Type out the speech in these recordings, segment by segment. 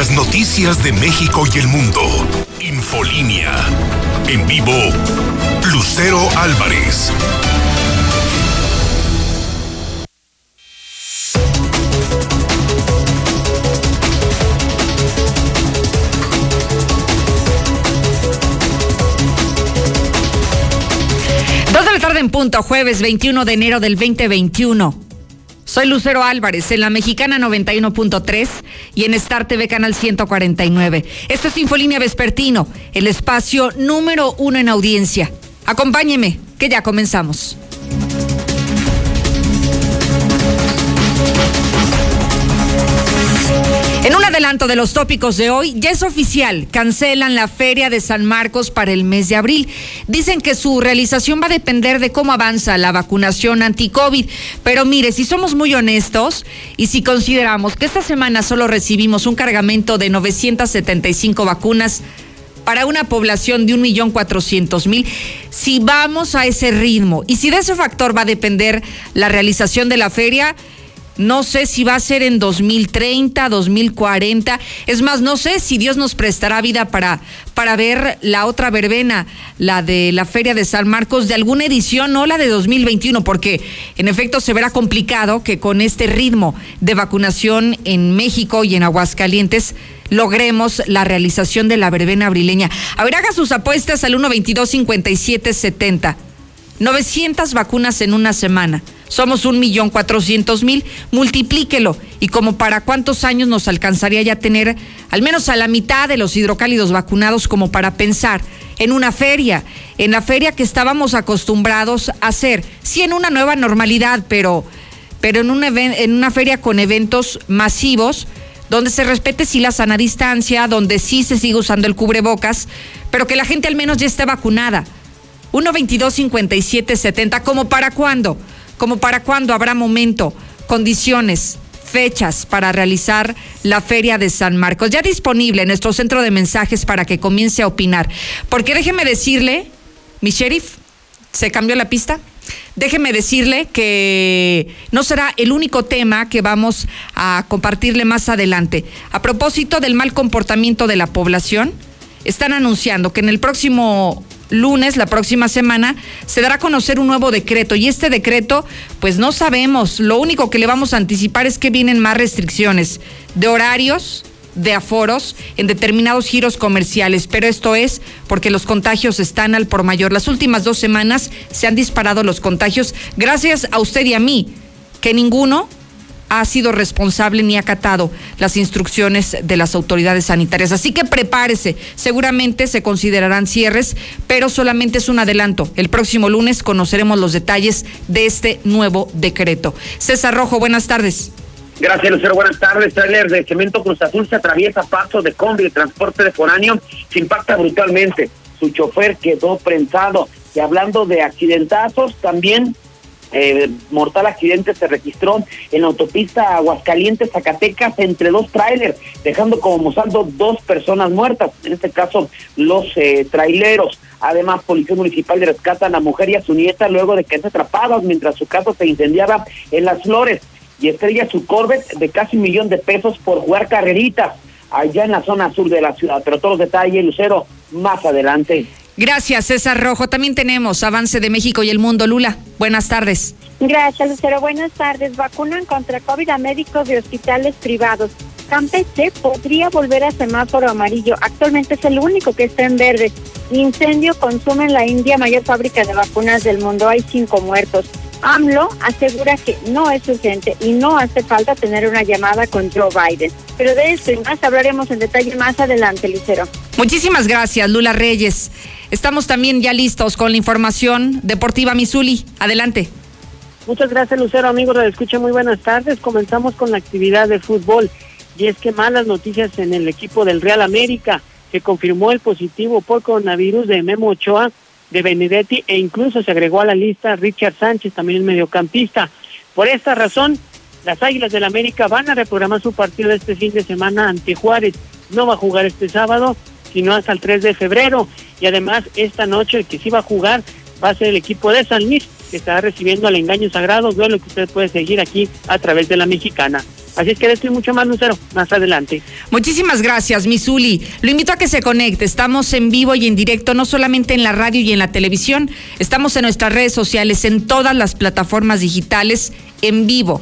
las noticias de México y el mundo. Infolínea. En vivo, Lucero Álvarez. Dos de la tarde en punto, jueves 21 de enero del 2021. Soy Lucero Álvarez en la Mexicana 91.3 y en Star TV Canal 149. Esto es Infolínea Vespertino, el espacio número uno en audiencia. Acompáñeme, que ya comenzamos. En un adelanto de los tópicos de hoy, ya es oficial, cancelan la Feria de San Marcos para el mes de abril. Dicen que su realización va a depender de cómo avanza la vacunación anti-COVID. Pero mire, si somos muy honestos y si consideramos que esta semana solo recibimos un cargamento de 975 vacunas, para una población de 1.400.000, si vamos a ese ritmo y si de ese factor va a depender la realización de la feria, no sé si va a ser en 2030, 2040. Es más, no sé si Dios nos prestará vida para, para ver la otra verbena, la de la Feria de San Marcos, de alguna edición, no la de 2021, porque en efecto se verá complicado que con este ritmo de vacunación en México y en Aguascalientes logremos la realización de la verbena abrileña. A ver, haga sus apuestas al 122 57 70. 900 vacunas en una semana. Somos un millón cuatrocientos mil, multiplíquelo. ¿Y como para cuántos años nos alcanzaría ya tener al menos a la mitad de los hidrocálidos vacunados como para pensar en una feria, en la feria que estábamos acostumbrados a hacer? Sí, en una nueva normalidad, pero, pero en, un en una feria con eventos masivos donde se respete sí la sana distancia, donde sí se sigue usando el cubrebocas, pero que la gente al menos ya esté vacunada. 1 22 57 70 ¿como para cuándo? Como para cuándo habrá momento, condiciones, fechas para realizar la Feria de San Marcos. Ya disponible en nuestro centro de mensajes para que comience a opinar. Porque déjeme decirle, mi sheriff, ¿se cambió la pista? Déjeme decirle que no será el único tema que vamos a compartirle más adelante. A propósito del mal comportamiento de la población, están anunciando que en el próximo lunes, la próxima semana, se dará a conocer un nuevo decreto. Y este decreto, pues no sabemos. Lo único que le vamos a anticipar es que vienen más restricciones de horarios, de aforos en determinados giros comerciales, pero esto es porque los contagios están al por mayor. Las últimas dos semanas se han disparado los contagios gracias a usted y a mí, que ninguno ha sido responsable ni acatado las instrucciones de las autoridades sanitarias. Así que prepárese, seguramente se considerarán cierres, pero solamente es un adelanto. El próximo lunes conoceremos los detalles de este nuevo decreto. César Rojo, buenas tardes. Gracias, Lucero. Buenas tardes. Trailer de Cemento Cruz Azul se atraviesa paso de combi de transporte de foráneo. Se impacta brutalmente. Su chofer quedó prensado. Y hablando de accidentazos, también eh, mortal accidente se registró en la autopista Aguascalientes, Zacatecas, entre dos trailers, dejando como saldo dos personas muertas, en este caso los eh, traileros. Además, Policía Municipal rescata a la mujer y a su nieta luego de que se atrapadas mientras su casa se incendiaba en Las Flores y estrella su Corvette de casi un millón de pesos por jugar carreritas allá en la zona sur de la ciudad. Pero todos los detalles, Lucero, más adelante. Gracias, César Rojo. También tenemos avance de México y el mundo. Lula, buenas tardes. Gracias, Lucero. Buenas tardes. Vacunan contra COVID a médicos de hospitales privados. Campeche podría volver a semáforo amarillo. Actualmente es el único que está en verde. Incendio consume en la India mayor fábrica de vacunas del mundo. Hay cinco muertos. AMLO asegura que no es urgente y no hace falta tener una llamada con Joe Biden. Pero de esto y más hablaremos en detalle más adelante, Lucero. Muchísimas gracias, Lula Reyes. Estamos también ya listos con la información deportiva Misuli. Adelante. Muchas gracias, Lucero. Amigos de Escucha, muy buenas tardes. Comenzamos con la actividad de fútbol. Y es que malas noticias en el equipo del Real América, que confirmó el positivo por coronavirus de Memo Ochoa de Benedetti e incluso se agregó a la lista Richard Sánchez, también el mediocampista. Por esta razón, las Águilas del América van a reprogramar su partido este fin de semana ante Juárez. No va a jugar este sábado, sino hasta el 3 de febrero. Y además, esta noche el que sí va a jugar va a ser el equipo de San Luis, que estará recibiendo al engaño sagrado, lo que usted puede seguir aquí a través de la mexicana. Así es que estoy mucho más, Lucero, más adelante. Muchísimas gracias, Misuli. Lo invito a que se conecte. Estamos en vivo y en directo, no solamente en la radio y en la televisión, estamos en nuestras redes sociales, en todas las plataformas digitales, en vivo.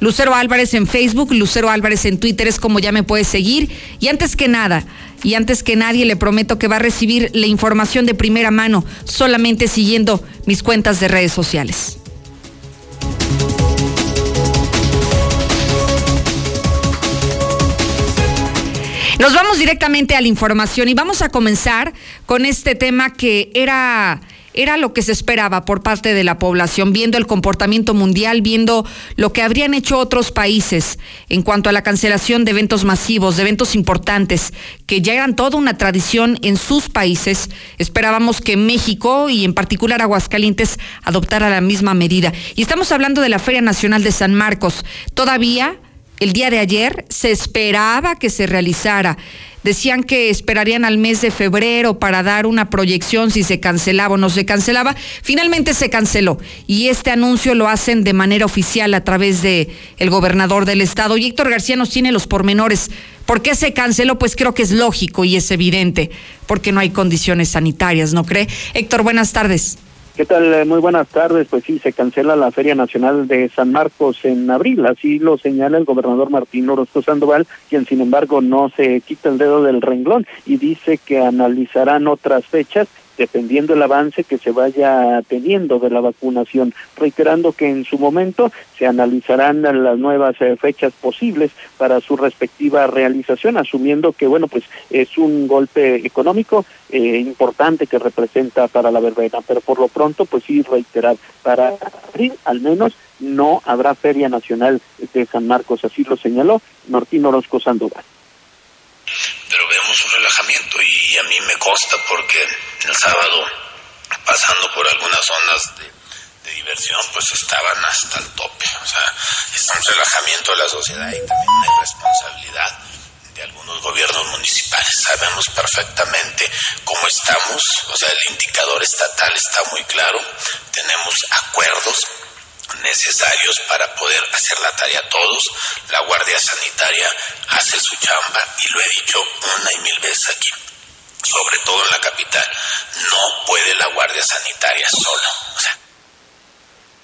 Lucero Álvarez en Facebook, Lucero Álvarez en Twitter es como ya me puedes seguir. Y antes que nada, y antes que nadie le prometo que va a recibir la información de primera mano solamente siguiendo mis cuentas de redes sociales. Nos vamos directamente a la información y vamos a comenzar con este tema que era era lo que se esperaba por parte de la población, viendo el comportamiento mundial, viendo lo que habrían hecho otros países en cuanto a la cancelación de eventos masivos, de eventos importantes, que ya eran toda una tradición en sus países. Esperábamos que México y en particular Aguascalientes adoptara la misma medida. Y estamos hablando de la Feria Nacional de San Marcos. Todavía el día de ayer se esperaba que se realizara. Decían que esperarían al mes de febrero para dar una proyección si se cancelaba o no se cancelaba. Finalmente se canceló y este anuncio lo hacen de manera oficial a través de el gobernador del estado. Y Héctor García nos tiene los pormenores. ¿Por qué se canceló? Pues creo que es lógico y es evidente, porque no hay condiciones sanitarias, ¿no cree? Héctor, buenas tardes. ¿Qué tal? Eh, muy buenas tardes. Pues sí, se cancela la Feria Nacional de San Marcos en abril, así lo señala el gobernador Martín Orozco Sandoval, quien sin embargo no se quita el dedo del renglón y dice que analizarán otras fechas dependiendo el avance que se vaya teniendo de la vacunación, reiterando que en su momento se analizarán las nuevas eh, fechas posibles para su respectiva realización, asumiendo que, bueno, pues es un golpe económico eh, importante que representa para la verbena, pero por lo pronto, pues sí, reiterar, para abril al menos no habrá Feria Nacional de San Marcos, así lo señaló Martín Orozco Sandoval pero vemos un relajamiento y a mí me consta porque el sábado, pasando por algunas zonas de, diversión, pues estaban hasta el tope. O sea, es un relajamiento de la sociedad y también una responsabilidad de algunos gobiernos municipales. Sabemos perfectamente cómo estamos, o sea, el indicador estatal está muy claro, tenemos acuerdos necesarios para poder hacer la tarea todos. La Guardia Sanitaria hace su chamba y lo he dicho una y mil veces aquí sobre todo en la capital, no puede la Guardia Sanitaria sola. O sea,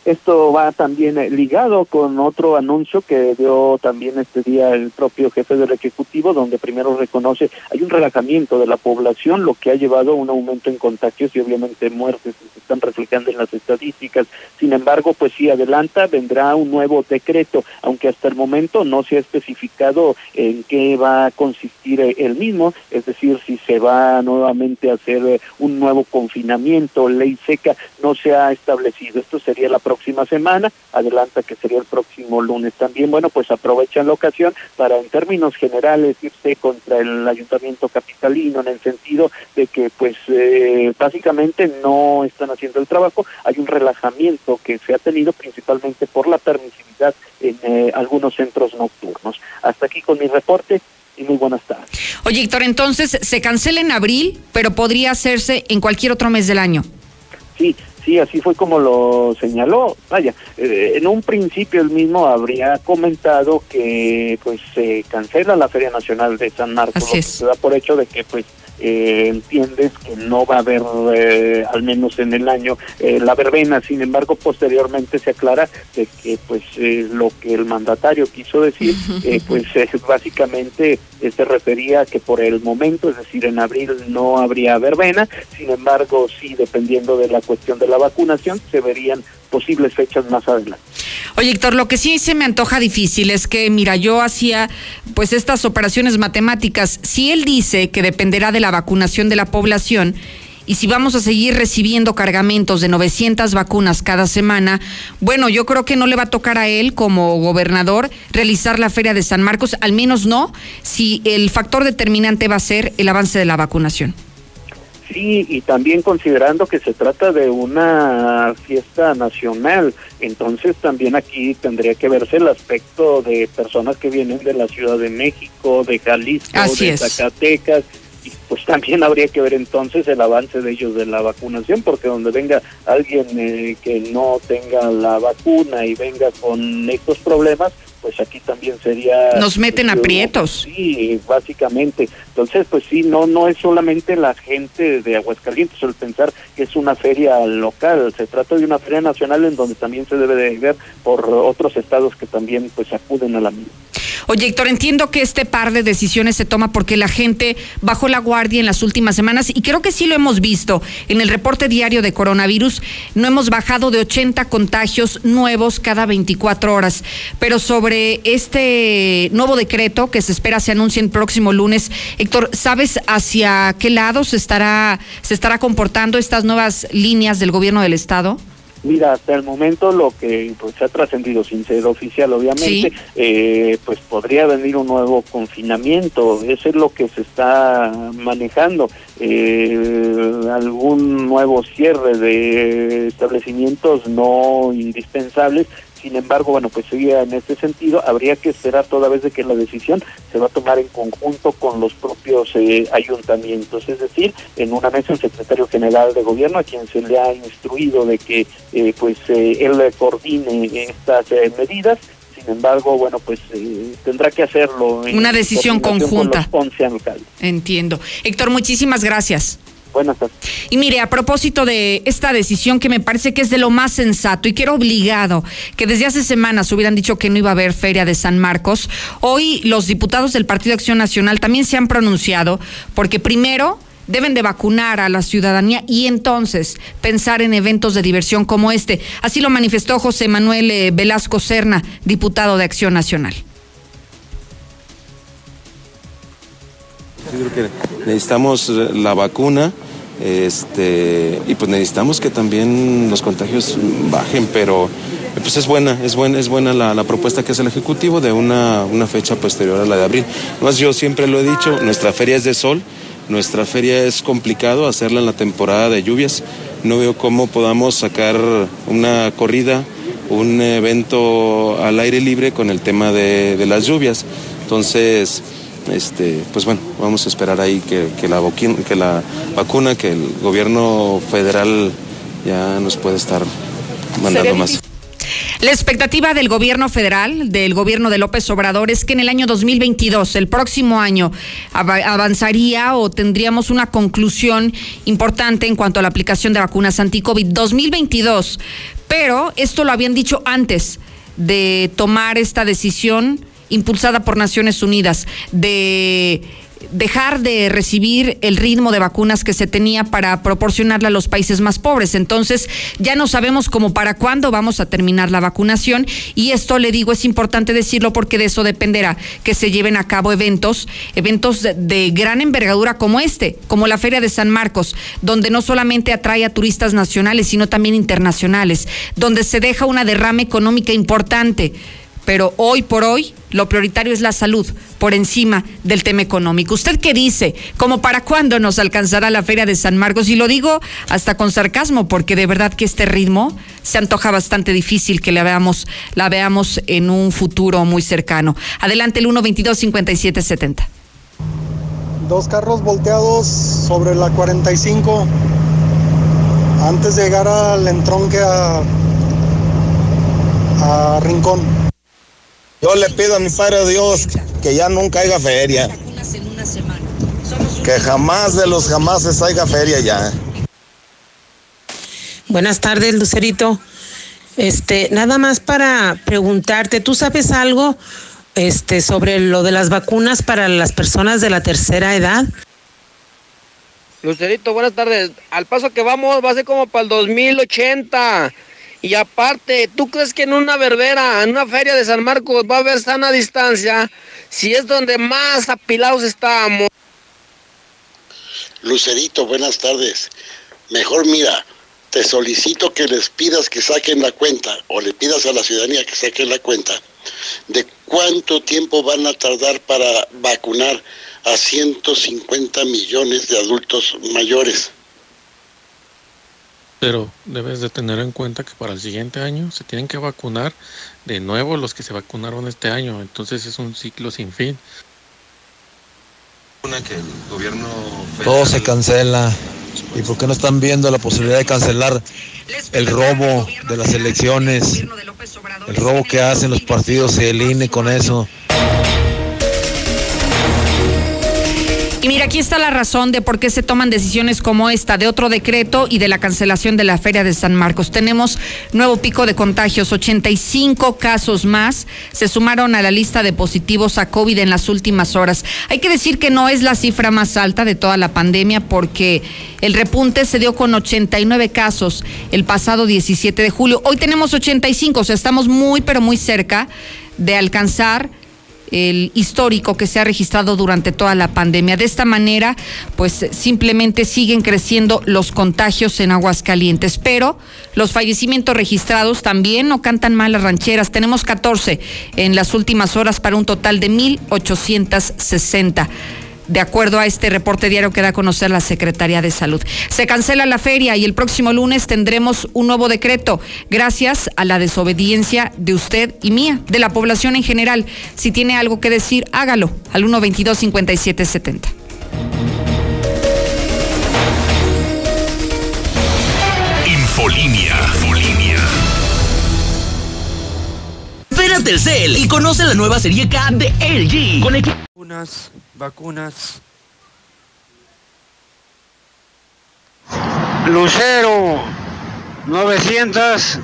esto va también eh, ligado con otro anuncio que dio también este día el propio jefe del Ejecutivo, donde primero reconoce hay un relajamiento de la población, lo que ha llevado a un aumento en contagios y obviamente muertes que se están reflejando en las estadísticas. Sin embargo, pues sí adelanta, vendrá un nuevo decreto, aunque hasta el momento no se ha especificado en qué va a consistir eh, el mismo, es decir, si se va nuevamente a hacer eh, un nuevo confinamiento, ley seca, no se ha establecido. Esto sería la próxima semana, adelanta que sería el próximo lunes también. Bueno, pues aprovechan la ocasión para en términos generales irse contra el ayuntamiento capitalino en el sentido de que pues eh, básicamente no están haciendo el trabajo, hay un relajamiento que se ha tenido principalmente por la permisividad en eh, algunos centros nocturnos. Hasta aquí con mi reporte y muy buenas tardes. Oye, Héctor, entonces se cancela en abril, pero podría hacerse en cualquier otro mes del año. Sí, Sí, así fue como lo señaló. Vaya, eh, en un principio él mismo habría comentado que pues se cancela la Feria Nacional de San Marcos, se da por hecho de que pues eh, entiendes que no va a haber, eh, al menos en el año, eh, la verbena. Sin embargo, posteriormente se aclara de que, pues, lo que el mandatario quiso decir, pues, básicamente se refería a que por el momento, es decir, en abril no habría verbena. Sin embargo, sí, dependiendo de la cuestión de la vacunación, se verían posibles fechas más adelante. Oye, Héctor, lo que sí se me antoja difícil es que, mira, yo hacía pues estas operaciones matemáticas. Si él dice que dependerá de la vacunación de la población, y si vamos a seguir recibiendo cargamentos de 900 vacunas cada semana, bueno, yo creo que no le va a tocar a él como gobernador realizar la feria de San Marcos, al menos no, si el factor determinante va a ser el avance de la vacunación. Sí, y también considerando que se trata de una fiesta nacional, entonces también aquí tendría que verse el aspecto de personas que vienen de la Ciudad de México, de Jalisco, de Zacatecas, y pues también habría que ver entonces el avance de ellos de la vacunación, porque donde venga alguien eh, que no tenga la vacuna y venga con estos problemas, pues aquí también sería... Nos meten aprietos. Sí, básicamente. Entonces, pues sí, no no es solamente la gente de Aguascalientes el pensar que es una feria local, se trata de una feria nacional en donde también se debe de ver por otros estados que también pues acuden a la misma. Oye, Héctor, entiendo que este par de decisiones se toma porque la gente bajó la guardia en las últimas semanas y creo que sí lo hemos visto. En el reporte diario de coronavirus no hemos bajado de 80 contagios nuevos cada 24 horas. Pero sobre este nuevo decreto que se espera se anuncie el próximo lunes, Héctor, ¿sabes hacia qué lado se estará, se estará comportando estas nuevas líneas del gobierno del Estado? Mira, hasta el momento lo que pues ha trascendido sin ser oficial, obviamente, eh, pues podría venir un nuevo confinamiento. Eso es lo que se está manejando. Eh, algún nuevo cierre de establecimientos no indispensables sin embargo, bueno, pues seguía en este sentido. Habría que esperar toda vez de que la decisión se va a tomar en conjunto con los propios eh, ayuntamientos. Es decir, en una mesa el secretario general de gobierno, a quien se le ha instruido de que eh, pues eh, él coordine estas medidas sin embargo, bueno, pues tendrá que hacerlo. En Una decisión conjunta. Con los Entiendo. Héctor, muchísimas gracias. Buenas tardes. Y mire, a propósito de esta decisión que me parece que es de lo más sensato y que era obligado, que desde hace semanas hubieran dicho que no iba a haber feria de San Marcos, hoy los diputados del Partido Acción Nacional también se han pronunciado porque primero deben de vacunar a la ciudadanía y entonces pensar en eventos de diversión como este. Así lo manifestó José Manuel eh, Velasco Serna, diputado de Acción Nacional. Yo creo que necesitamos la vacuna este, y pues necesitamos que también los contagios bajen, pero pues es buena, es buena, es buena la, propuesta que hace el Ejecutivo de una, una fecha posterior a la de abril. Además, yo siempre lo he dicho, nuestra feria es de sol, nuestra feria es complicado hacerla en la temporada de lluvias. No veo cómo podamos sacar una corrida, un evento al aire libre con el tema de, de las lluvias. Entonces, este, pues bueno, vamos a esperar ahí que, la, que la vacuna, que el gobierno federal ya nos puede estar mandando más. La expectativa del gobierno federal, del gobierno de López Obrador, es que en el año 2022, el próximo año, avanzaría o tendríamos una conclusión importante en cuanto a la aplicación de vacunas anti-COVID 2022. Pero esto lo habían dicho antes de tomar esta decisión impulsada por Naciones Unidas de dejar de recibir el ritmo de vacunas que se tenía para proporcionarle a los países más pobres. Entonces, ya no sabemos cómo para cuándo vamos a terminar la vacunación y esto le digo es importante decirlo porque de eso dependerá que se lleven a cabo eventos, eventos de, de gran envergadura como este, como la Feria de San Marcos, donde no solamente atrae a turistas nacionales, sino también internacionales, donde se deja una derrama económica importante pero hoy por hoy lo prioritario es la salud por encima del tema económico. ¿Usted qué dice? ¿Cómo para cuándo nos alcanzará la Feria de San Marcos? Y lo digo hasta con sarcasmo, porque de verdad que este ritmo se antoja bastante difícil que la veamos, la veamos en un futuro muy cercano. Adelante el 122-5770. Dos carros volteados sobre la 45 antes de llegar al entronque a, a Rincón. Yo le pido a mi Padre Dios que ya nunca haya feria. Que jamás de los jamases haya feria ya. Buenas tardes, Lucerito. Este, nada más para preguntarte, ¿tú sabes algo este sobre lo de las vacunas para las personas de la tercera edad? Lucerito, buenas tardes. Al paso que vamos va a ser como para el 2080. Y aparte, ¿tú crees que en una verbera, en una feria de San Marcos va a haber sana distancia si es donde más apilados estamos? Lucerito, buenas tardes. Mejor mira, te solicito que les pidas que saquen la cuenta o le pidas a la ciudadanía que saquen la cuenta de cuánto tiempo van a tardar para vacunar a 150 millones de adultos mayores. Pero debes de tener en cuenta que para el siguiente año se tienen que vacunar de nuevo los que se vacunaron este año. Entonces es un ciclo sin fin. Que el gobierno Todo se cancela. ¿Y por qué no están viendo la posibilidad de cancelar el robo de las elecciones? El robo que hacen los partidos y el INE con eso. Y mira, aquí está la razón de por qué se toman decisiones como esta, de otro decreto y de la cancelación de la Feria de San Marcos. Tenemos nuevo pico de contagios, 85 casos más se sumaron a la lista de positivos a COVID en las últimas horas. Hay que decir que no es la cifra más alta de toda la pandemia porque el repunte se dio con 89 casos el pasado 17 de julio. Hoy tenemos 85, o sea, estamos muy, pero muy cerca de alcanzar el histórico que se ha registrado durante toda la pandemia. De esta manera, pues simplemente siguen creciendo los contagios en Aguascalientes, pero los fallecimientos registrados también no cantan mal las rancheras. Tenemos 14 en las últimas horas para un total de 1.860 de acuerdo a este reporte diario que da a conocer la Secretaría de Salud. Se cancela la feria y el próximo lunes tendremos un nuevo decreto, gracias a la desobediencia de usted y mía, de la población en general. Si tiene algo que decir, hágalo al 122 5770. Ven a Telcel y conoce la nueva serie K de LG. Con Vacunas, vacunas. Lucero, 900.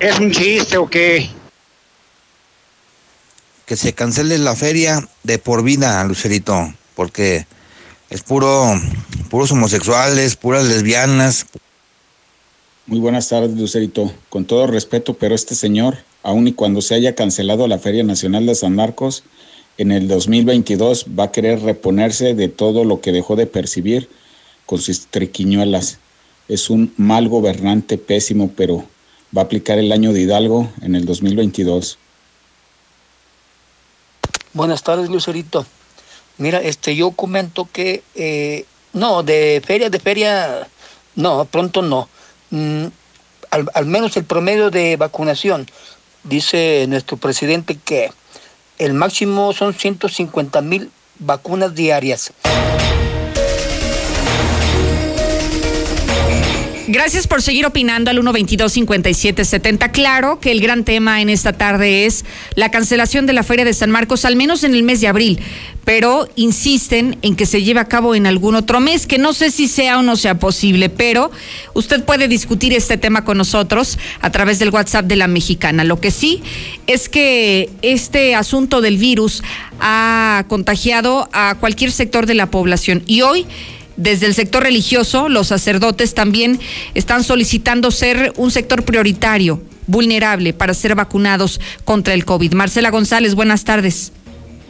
¿Es un chiste o qué? Que se cancele la feria de por vida, Lucerito, porque es puro, puros homosexuales, puras lesbianas. Muy buenas tardes, Lucerito. Con todo respeto, pero este señor, aun y cuando se haya cancelado la Feria Nacional de San Marcos, en el 2022 va a querer reponerse de todo lo que dejó de percibir con sus triquiñuelas. Es un mal gobernante pésimo, pero va a aplicar el año de Hidalgo en el 2022. Buenas tardes, Lucerito. Mira, este, yo comento que eh, no, de feria, de feria, no, pronto no. Mm, al, al menos el promedio de vacunación, dice nuestro presidente que el máximo son 150 mil vacunas diarias. Gracias por seguir opinando al 122-5770. Claro que el gran tema en esta tarde es la cancelación de la Feria de San Marcos, al menos en el mes de abril, pero insisten en que se lleve a cabo en algún otro mes, que no sé si sea o no sea posible, pero usted puede discutir este tema con nosotros a través del WhatsApp de la mexicana. Lo que sí es que este asunto del virus ha contagiado a cualquier sector de la población y hoy desde el sector religioso, los sacerdotes también están solicitando ser un sector prioritario, vulnerable para ser vacunados contra el COVID. Marcela González, buenas tardes.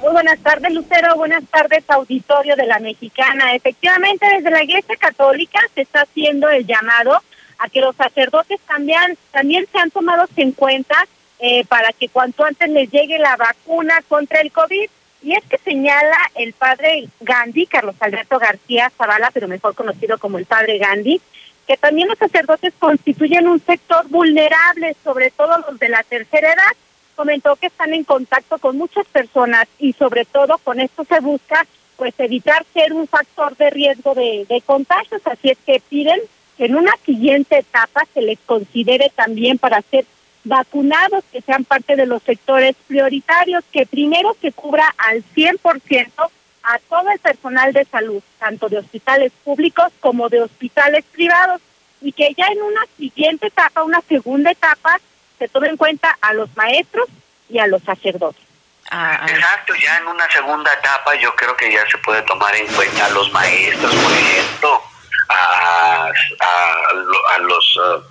Muy buenas tardes, Lucero. Buenas tardes, auditorio de la Mexicana. Efectivamente, desde la Iglesia Católica se está haciendo el llamado a que los sacerdotes también, también sean tomados en cuenta eh, para que cuanto antes les llegue la vacuna contra el COVID. Y es que señala el padre Gandhi, Carlos Alberto García Zavala, pero mejor conocido como el padre Gandhi, que también los sacerdotes constituyen un sector vulnerable, sobre todo los de la tercera edad. Comentó que están en contacto con muchas personas y sobre todo con esto se busca pues evitar ser un factor de riesgo de, contagios. Así es que piden que en una siguiente etapa se les considere también para ser vacunados que sean parte de los sectores prioritarios, que primero se cubra al 100% a todo el personal de salud, tanto de hospitales públicos como de hospitales privados, y que ya en una siguiente etapa, una segunda etapa, se tome en cuenta a los maestros y a los sacerdotes. Exacto, ya en una segunda etapa yo creo que ya se puede tomar en cuenta a los maestros, por ejemplo, a, a, los uh,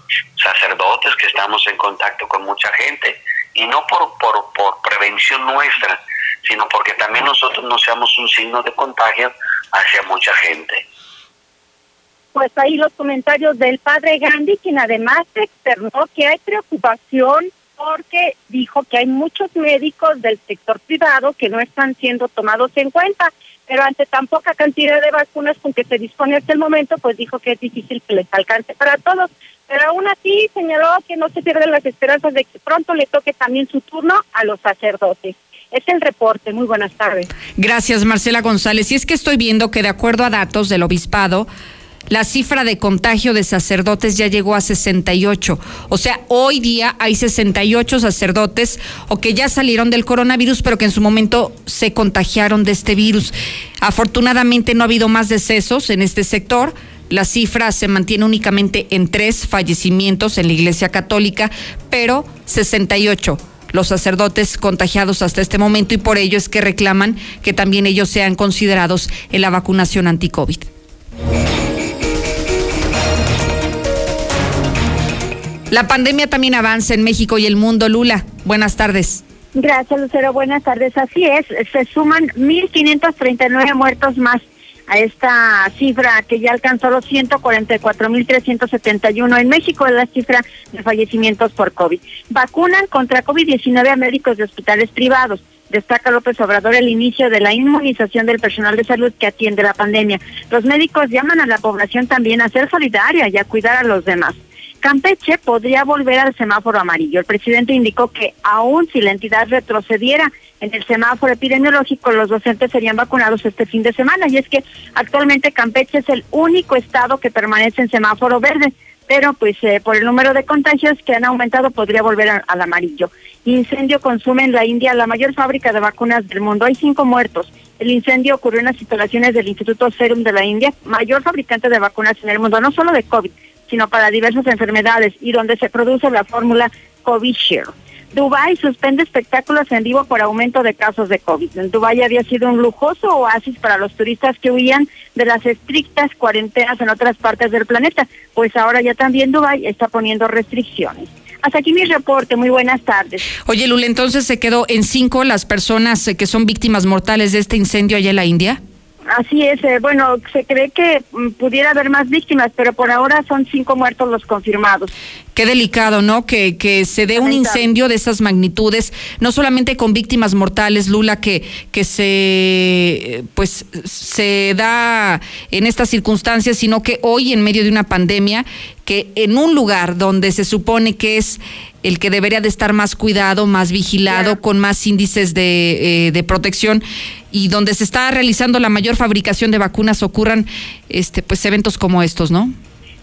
sacerdotes que estamos en contacto con mucha gente y no por, por, por prevención nuestra, sino porque también nosotros no seamos un signo de contagio hacia mucha gente. Pues ahí los comentarios del padre Gandhi, quien además externó que hay preocupación porque dijo que hay muchos médicos del sector privado que no están siendo tomados en cuenta pero ante tan poca cantidad de vacunas con que se dispone hasta el momento, pues dijo que es difícil que les alcance para todos. Pero aún así señaló que no se pierden las esperanzas de que pronto le toque también su turno a los sacerdotes. Es el reporte. Muy buenas tardes. Gracias, Marcela González. Y es que estoy viendo que de acuerdo a datos del obispado, la cifra de contagio de sacerdotes ya llegó a 68. O sea, hoy día hay 68 sacerdotes o que ya salieron del coronavirus, pero que en su momento se contagiaron de este virus. Afortunadamente no ha habido más decesos en este sector. La cifra se mantiene únicamente en tres fallecimientos en la Iglesia Católica, pero 68 los sacerdotes contagiados hasta este momento y por ello es que reclaman que también ellos sean considerados en la vacunación anti-COVID. La pandemia también avanza en México y el mundo. Lula, buenas tardes. Gracias, Lucero. Buenas tardes. Así es, se suman 1.539 muertos más a esta cifra que ya alcanzó los 144.371 en México, es la cifra de fallecimientos por COVID. Vacunan contra COVID-19 a médicos de hospitales privados. Destaca López Obrador el inicio de la inmunización del personal de salud que atiende la pandemia. Los médicos llaman a la población también a ser solidaria y a cuidar a los demás. Campeche podría volver al semáforo amarillo. El presidente indicó que aún si la entidad retrocediera en el semáforo epidemiológico, los docentes serían vacunados este fin de semana. Y es que actualmente Campeche es el único estado que permanece en semáforo verde, pero pues eh, por el número de contagios que han aumentado podría volver al amarillo. Incendio consume en la India la mayor fábrica de vacunas del mundo. Hay cinco muertos. El incendio ocurrió en las instalaciones del Instituto Serum de la India, mayor fabricante de vacunas en el mundo, no solo de COVID, sino para diversas enfermedades y donde se produce la fórmula Covishield. Dubái suspende espectáculos en vivo por aumento de casos de COVID. En Dubái había sido un lujoso oasis para los turistas que huían de las estrictas cuarentenas en otras partes del planeta, pues ahora ya también Dubái está poniendo restricciones. Hasta aquí mi reporte. Muy buenas tardes. Oye, Lula, entonces se quedó en cinco las personas que son víctimas mortales de este incendio allá en la India. Así es, eh, bueno, se cree que mm, pudiera haber más víctimas, pero por ahora son cinco muertos los confirmados. Qué delicado, ¿no? Que, que se dé un incendio de esas magnitudes, no solamente con víctimas mortales, Lula, que, que se, pues, se da en estas circunstancias, sino que hoy, en medio de una pandemia, que en un lugar donde se supone que es el que debería de estar más cuidado, más vigilado, con más índices de, eh, de, protección y donde se está realizando la mayor fabricación de vacunas ocurran este pues eventos como estos, ¿no?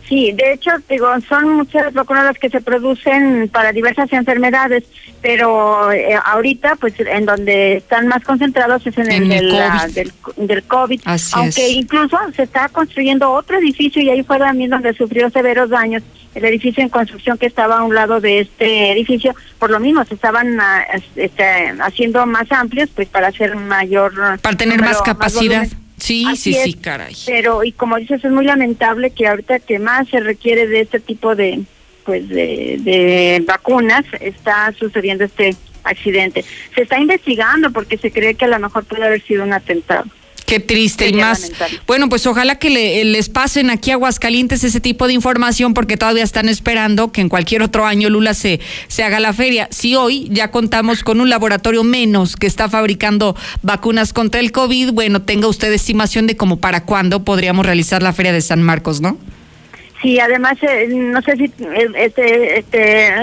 Sí, de hecho, digo, son muchas vacunas las que se producen para diversas enfermedades, pero eh, ahorita, pues, en donde están más concentrados es en, el, del, COVID. del, COVID. aunque incluso se está construyendo otro edificio y ahí fue también donde sufrió severos daños el edificio en construcción que estaba a un lado de este edificio, por lo mismo se estaban ah, este, haciendo más amplios, pues para hacer mayor... Para tener más capacidad. Sí, sí, sí, caray. Pero, y como dices, es muy lamentable que ahorita que más se requiere de este tipo de, pues, de, de vacunas, está sucediendo este accidente. Se está investigando porque se cree que a lo mejor puede haber sido un atentado. Qué triste y más. Bueno, pues ojalá que les pasen aquí a Aguascalientes ese tipo de información porque todavía están esperando que en cualquier otro año Lula se, se haga la feria. Si hoy ya contamos con un laboratorio menos que está fabricando vacunas contra el COVID, bueno, tenga usted estimación de cómo para cuándo podríamos realizar la feria de San Marcos, ¿no? Sí, además, eh, no sé si eh, este, este,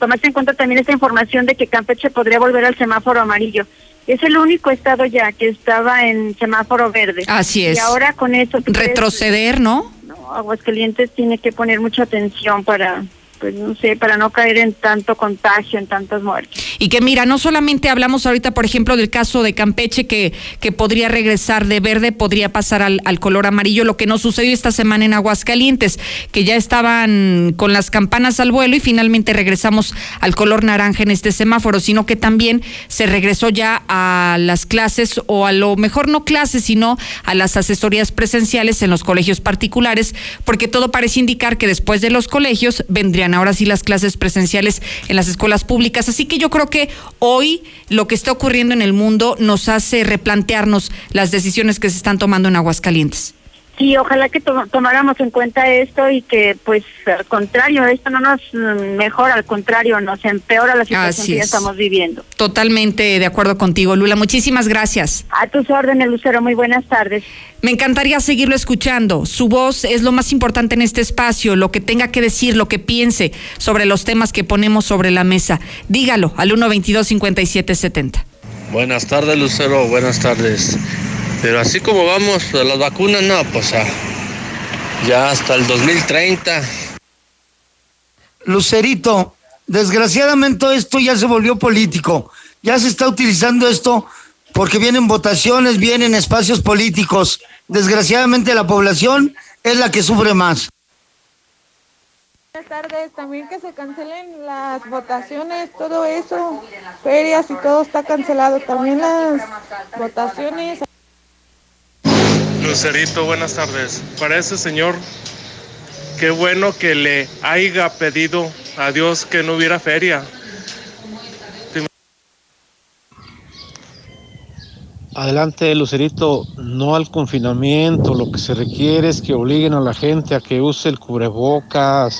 tomaste en cuenta también esta información de que Campeche podría volver al semáforo amarillo. Es el único estado ya que estaba en semáforo verde. Así es. Y ahora con eso... Retroceder, ¿no? No, Aguascalientes tiene que poner mucha atención para pues no sé, para no caer en tanto contagio, en tantas muertes. Y que mira, no solamente hablamos ahorita, por ejemplo, del caso de Campeche, que, que podría regresar de verde, podría pasar al, al color amarillo, lo que no sucedió esta semana en Aguascalientes, que ya estaban con las campanas al vuelo y finalmente regresamos al color naranja en este semáforo, sino que también se regresó ya a las clases, o a lo mejor no clases, sino a las asesorías presenciales en los colegios particulares, porque todo parece indicar que después de los colegios ahora sí las clases presenciales en las escuelas públicas. Así que yo creo que hoy lo que está ocurriendo en el mundo nos hace replantearnos las decisiones que se están tomando en Aguascalientes. Sí, ojalá que tomáramos en cuenta esto y que, pues, al contrario, esto no nos mm, mejora, al contrario, nos empeora la situación que ya estamos viviendo. Totalmente de acuerdo contigo, Lula. Muchísimas gracias. A tus órdenes, Lucero. Muy buenas tardes. Me encantaría seguirlo escuchando. Su voz es lo más importante en este espacio, lo que tenga que decir, lo que piense sobre los temas que ponemos sobre la mesa. Dígalo al 122-5770. Buenas tardes, Lucero. Buenas tardes. Pero así como vamos, las vacunas, no, pues a, ya hasta el 2030. Lucerito, desgraciadamente esto ya se volvió político. Ya se está utilizando esto porque vienen votaciones, vienen espacios políticos. Desgraciadamente la población es la que sufre más. Buenas tardes, también que se cancelen las votaciones, todo eso, ferias y todo está cancelado, también las votaciones. Lucerito, buenas tardes. Para ese señor, qué bueno que le haya pedido a Dios que no hubiera feria. Adelante, Lucerito, no al confinamiento, lo que se requiere es que obliguen a la gente a que use el cubrebocas.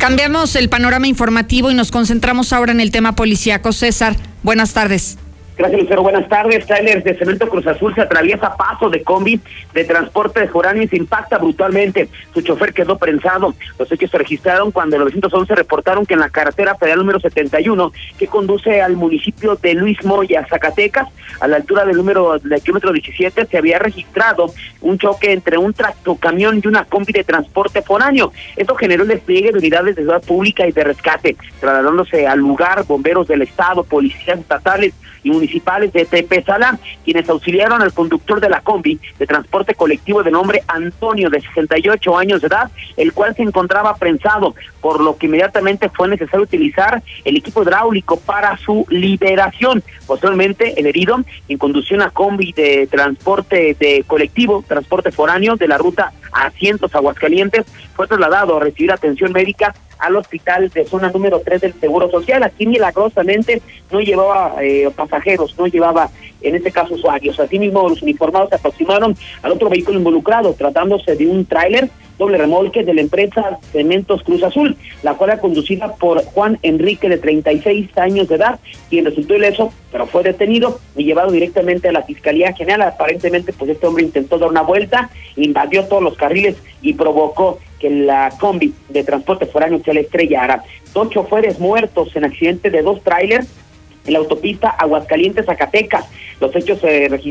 Cambiamos el panorama informativo y nos concentramos ahora en el tema policíaco. César, buenas tardes. Gracias, Lucero. Buenas tardes. Trailers de Cemento Cruz Azul se atraviesa paso de combi de transporte de foráneo y se impacta brutalmente. Su chofer quedó prensado. Los hechos se registraron cuando los 911 reportaron que en la carretera federal número 71, que conduce al municipio de Luis Moya, Zacatecas, a la altura del número del kilómetro 17, se había registrado un choque entre un tractocamión y una combi de transporte foráneo. Esto generó el despliegue de unidades de seguridad pública y de rescate, trasladándose al lugar bomberos del Estado, policías estatales y municipales municipales de Tepezalá, quienes auxiliaron al conductor de la combi de transporte colectivo de nombre Antonio, de 68 años de edad, el cual se encontraba prensado, por lo que inmediatamente fue necesario utilizar el equipo hidráulico para su liberación. Posteriormente, el herido, en conducción a combi de transporte de colectivo, transporte foráneo de la ruta a Cientos Aguascalientes, fue trasladado a recibir atención médica al hospital de zona número 3 del Seguro Social. Aquí milagrosamente no llevaba eh, pasajeros, no llevaba en este caso usuarios. Asimismo, los uniformados se aproximaron al otro vehículo involucrado, tratándose de un tráiler doble remolque de la empresa Cementos Cruz Azul, la cual era conducida por Juan Enrique de 36 años de edad, quien resultó ileso, pero fue detenido y llevado directamente a la Fiscalía General. Aparentemente, pues este hombre intentó dar una vuelta, invadió todos los carriles y provocó que la combi de transporte foráneo se le estrellara. Dos choferes muertos en accidente de dos trailers en la autopista Aguascalientes Zacatecas. Los hechos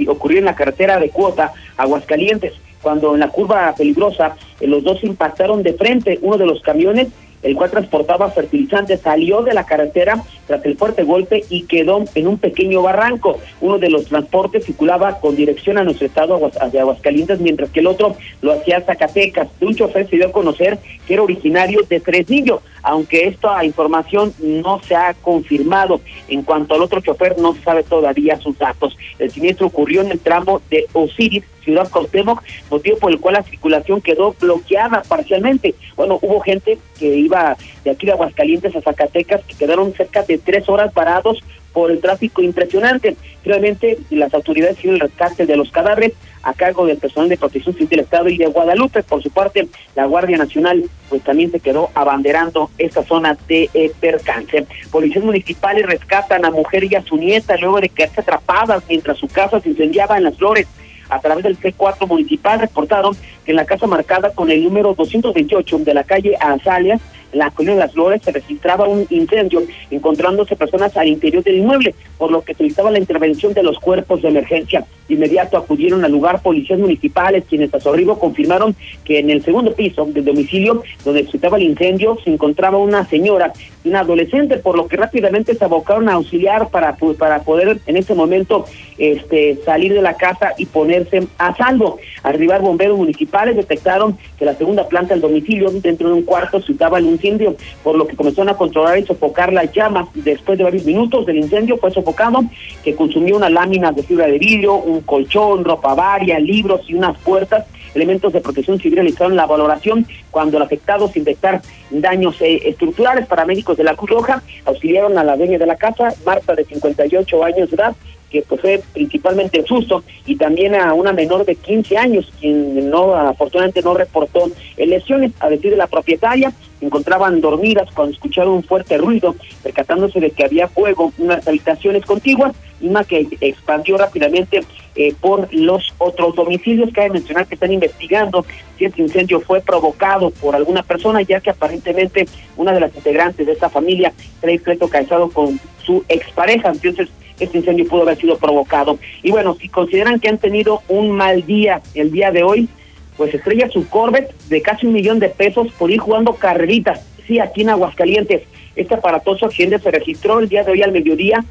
ocurrieron en la carretera de Cuota Aguascalientes cuando en la curva peligrosa eh, los dos impactaron de frente. Uno de los camiones, el cual transportaba fertilizante, salió de la carretera tras el fuerte golpe y quedó en un pequeño barranco. Uno de los transportes circulaba con dirección a nuestro estado de Aguascalientes, mientras que el otro lo hacía a Zacatecas. Un chofer se dio a conocer que era originario de Fresnillo, aunque esta información no se ha confirmado. En cuanto al otro chofer, no se sabe todavía sus datos. El siniestro ocurrió en el tramo de Osiris, Ciudad Cuauhtémoc, motivo por el cual la circulación quedó bloqueada parcialmente. Bueno, hubo gente que iba de aquí de Aguascalientes a Zacatecas que quedaron cerca de tres horas parados por el tráfico impresionante. Finalmente, las autoridades hicieron el rescate de los cadáveres a cargo del personal de protección civil del Estado y de Guadalupe. Por su parte, la Guardia Nacional pues también se quedó abanderando esta zona de eh, percance. Policías municipales rescatan a mujer y a su nieta luego de quedarse atrapadas mientras su casa se incendiaba en las flores a través del C4 municipal reportaron que en la casa marcada con el número 228 de la calle Azalia, en la colonia de las Flores, se registraba un incendio, encontrándose personas al interior del inmueble, por lo que solicitaba la intervención de los cuerpos de emergencia. De inmediato acudieron al lugar policías municipales, quienes a su arribo confirmaron que en el segundo piso del domicilio donde suscitaba el incendio se encontraba una señora una adolescente, por lo que rápidamente se abocaron a auxiliar para, para poder en ese momento este, salir de la casa y ponerse a salvo. Arribar bomberos municipales detectaron que la segunda planta del domicilio, dentro de un cuarto, suscitaba el incendio, por lo que comenzaron a controlar y sofocar las llamas. Después de varios minutos del incendio fue sofocado, que consumió una lámina de fibra de vidrio, un colchón, ropa varia, libros y unas puertas. Elementos de protección civil realizaron la valoración cuando el afectado, sin detectar daños eh, estructurales, paramédicos de la Cruz Roja auxiliaron a la dueña de la casa, Marta, de 58 años de edad, que pues, fue principalmente susto, y también a una menor de 15 años, quien no afortunadamente no reportó lesiones. A decir de la propietaria, se encontraban dormidas cuando escucharon un fuerte ruido, percatándose de que había fuego en unas habitaciones contiguas, una que expandió rápidamente eh, por los otros domicilios. Cabe mencionar que están investigando si este incendio fue provocado por alguna persona, ya que aparentemente una de las integrantes de esta familia trae pleito casado con su expareja. Entonces, este incendio pudo haber sido provocado. Y bueno, si consideran que han tenido un mal día el día de hoy, pues estrella su Corvette de casi un millón de pesos por ir jugando carreritas, sí, aquí en Aguascalientes. Este aparatoso accidente se registró el día de hoy al mediodía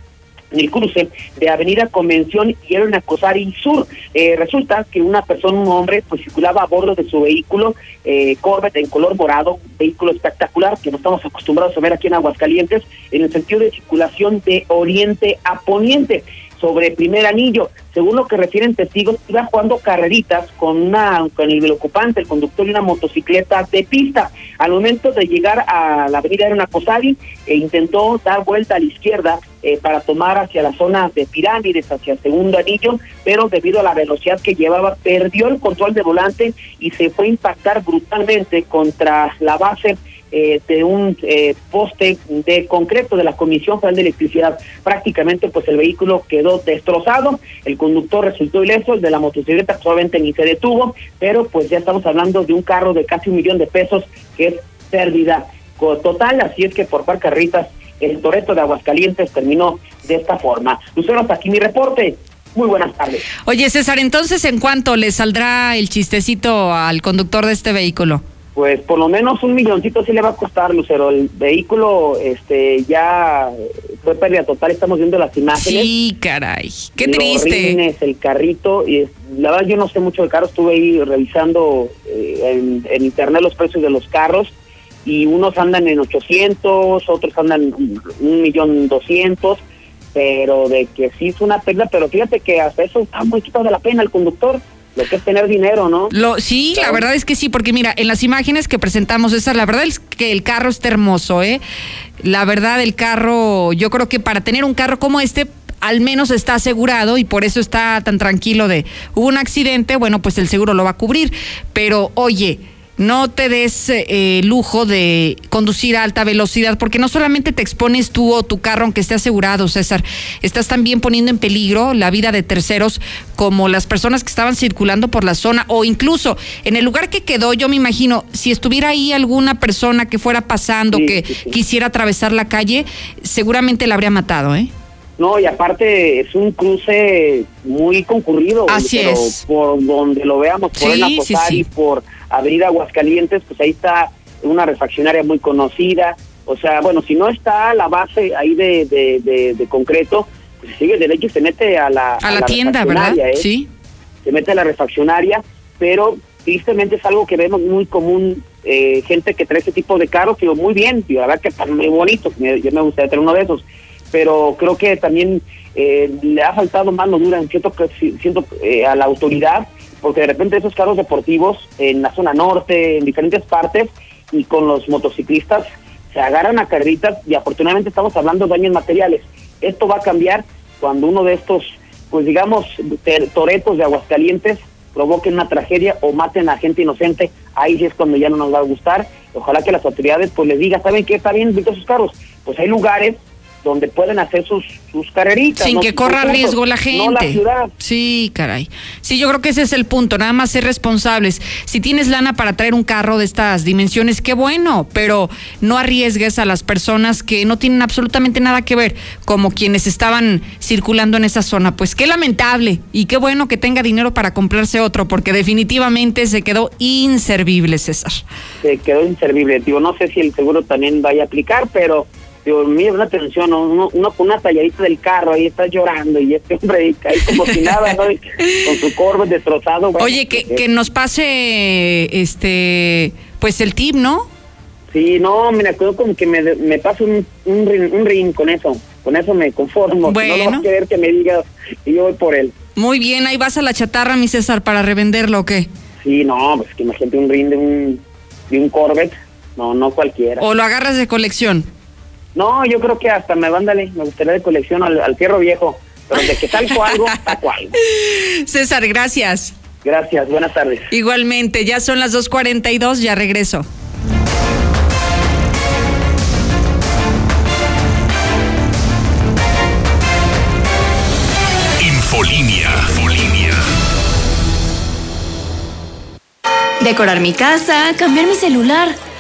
en el cruce de Avenida Convención y era en Acosari Sur. Eh, resulta que una persona, un hombre, pues circulaba a bordo de su vehículo eh, Corvette en color morado, vehículo espectacular que no estamos acostumbrados a ver aquí en Aguascalientes, en el sentido de circulación de oriente a poniente sobre primer anillo. Según lo que refieren testigos, iba jugando carreritas con una con el ocupante, el conductor de una motocicleta de pista. Al momento de llegar a la avenida Arena Cosari, e intentó dar vuelta a la izquierda eh, para tomar hacia la zona de pirámides, hacia el segundo anillo, pero debido a la velocidad que llevaba, perdió el control de volante y se fue a impactar brutalmente contra la base eh, de un eh, poste de concreto de la Comisión Federal de Electricidad. Prácticamente, pues el vehículo quedó destrozado, el conductor resultó ileso, el de la motocicleta solamente ni se detuvo, pero pues ya estamos hablando de un carro de casi un millón de pesos que es pérdida total, así es que por par carritas el Toreto de Aguascalientes terminó de esta forma. Lucero, hasta aquí mi reporte. Muy buenas tardes. Oye, César, entonces, ¿en cuánto le saldrá el chistecito al conductor de este vehículo? Pues por lo menos un milloncito sí le va a costar, Lucero. El vehículo este ya fue pérdida total, estamos viendo las imágenes. Sí, caray, qué Los triste. rines, el carrito, y es- la verdad yo no sé mucho de carros, estuve ahí revisando eh, en, en internet los precios de los carros, y unos andan en 800, otros andan un millón doscientos, pero de que sí es una pérdida, pero fíjate que hasta eso está muy quitado de la pena el conductor, lo que es tener dinero, ¿no? Lo, sí, la verdad es que sí, porque mira, en las imágenes que presentamos, César, la verdad es que el carro está hermoso, ¿eh? La verdad, el carro, yo creo que para tener un carro como este, al menos está asegurado y por eso está tan tranquilo de, hubo un accidente, bueno, pues el seguro lo va a cubrir, pero oye, no te des eh, lujo de conducir a alta velocidad, porque no solamente te expones tú o tu carro, aunque esté asegurado, César, estás también poniendo en peligro la vida de terceros, como las personas que estaban circulando por la zona, o incluso en el lugar que quedó, yo me imagino, si estuviera ahí alguna persona que fuera pasando, que quisiera atravesar la calle, seguramente la habría matado, ¿eh? No, y aparte es un cruce muy concurrido. Así pero es. Por donde lo veamos, por Sí, el sí, Aposari, sí. por Avenida Aguascalientes, pues ahí está una refaccionaria muy conocida. O sea, bueno, si no está la base ahí de, de, de, de concreto, pues sigue derecho y se mete a la, A la tienda, ¿verdad? ¿eh? Sí. se mete a la refaccionaria, pero tristemente es algo que vemos muy común, eh, gente que trae ese tipo de carros, digo, muy bien, y la verdad que están muy bonitos, me- yo me gustaría tener uno de esos, pero creo que también eh, le ha faltado mano dura, siento, siento eh, a la autoridad, porque de repente esos carros deportivos en la zona norte, en diferentes partes, y con los motociclistas se agarran a carritas y afortunadamente estamos hablando de daños materiales. Esto va a cambiar cuando uno de estos, pues digamos, toretos de Aguascalientes provoquen una tragedia o maten a gente inocente, ahí sí es cuando ya no nos va a gustar. Ojalá que las autoridades pues les digan, ¿saben qué? Está bien, Víctor, sus carros. Pues hay lugares donde pueden hacer sus, sus carreritas. Sin ¿no? que corra riesgo la No la gente. ciudad. Sí, caray. Sí, yo creo que ese es el punto, nada más ser responsables. Si tienes lana para traer un carro de estas dimensiones, qué bueno, pero no arriesgues a las personas que no tienen absolutamente nada que ver, como quienes estaban circulando en esa zona. Pues qué lamentable y qué bueno que tenga dinero para comprarse otro, porque definitivamente se quedó inservible, César. se quedó inservible. Digo, no sé si el seguro también vaya a aplicar, pero digo, mira una atención, ¿no? uno, uno con una talladita del carro ahí está llorando y este hombre ahí, como si nada, ¿no? Con su corvo destrozado. bueno, Oye, que, pues, que nos pase este pues el tip, ¿no? Sí, no, mira, creo como que me, me paso un, un, ring, un ring con eso. Con eso me conformo. No Bueno. vas a querer que me digas y yo voy por él. Muy bien, ahí vas a la chatarra, mi César, para revenderlo, ¿o qué? Sí, no, pues que imagínate un ring de un, de un Corvette. No, no cualquiera. ¿O lo agarras de colección? No, yo creo que hasta me vándale, me gustaría de colección al, al fierro viejo. Pero de que talco algo, taco algo. César, gracias. Gracias, buenas tardes. Igualmente, ya son las 2.42, ya regreso. Infolinia. Infolinia. Decorar mi casa, cambiar mi celular,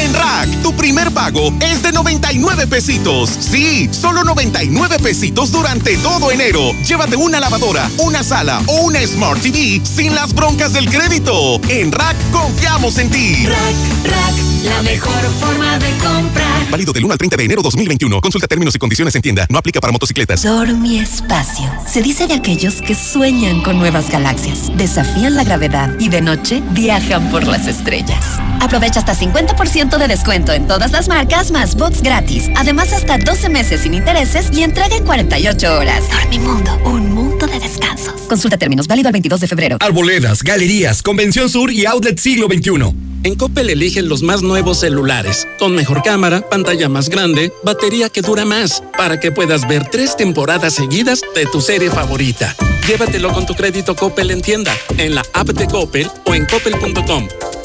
En Rack, tu primer pago es de 99 pesitos. Sí, solo 99 pesitos durante todo enero. Llévate una lavadora, una sala o una Smart TV sin las broncas del crédito. En Rack, confiamos en ti. Rack, Rack, la mejor forma de comprar. Válido del 1 al 30 de enero 2021. Consulta términos y condiciones en tienda. No aplica para motocicletas. Dormi Espacio. Se dice de aquellos que sueñan con nuevas galaxias, desafían la gravedad y de noche viajan por las estrellas. Aprovecha hasta 50% de descuento en todas las marcas más box gratis. Además, hasta 12 meses sin intereses y entrega en 48 horas. Dormimundo, un mundo de descansos. Consulta términos, válido el 22 de febrero. Arboledas, galerías, Convención Sur y Outlet Siglo XXI. En Coppel eligen los más nuevos celulares, con mejor cámara, pantalla más grande, batería que dura más, para que puedas ver tres temporadas seguidas de tu serie favorita. Llévatelo con tu crédito Coppel en tienda, en la app de Coppel o en coppel.com.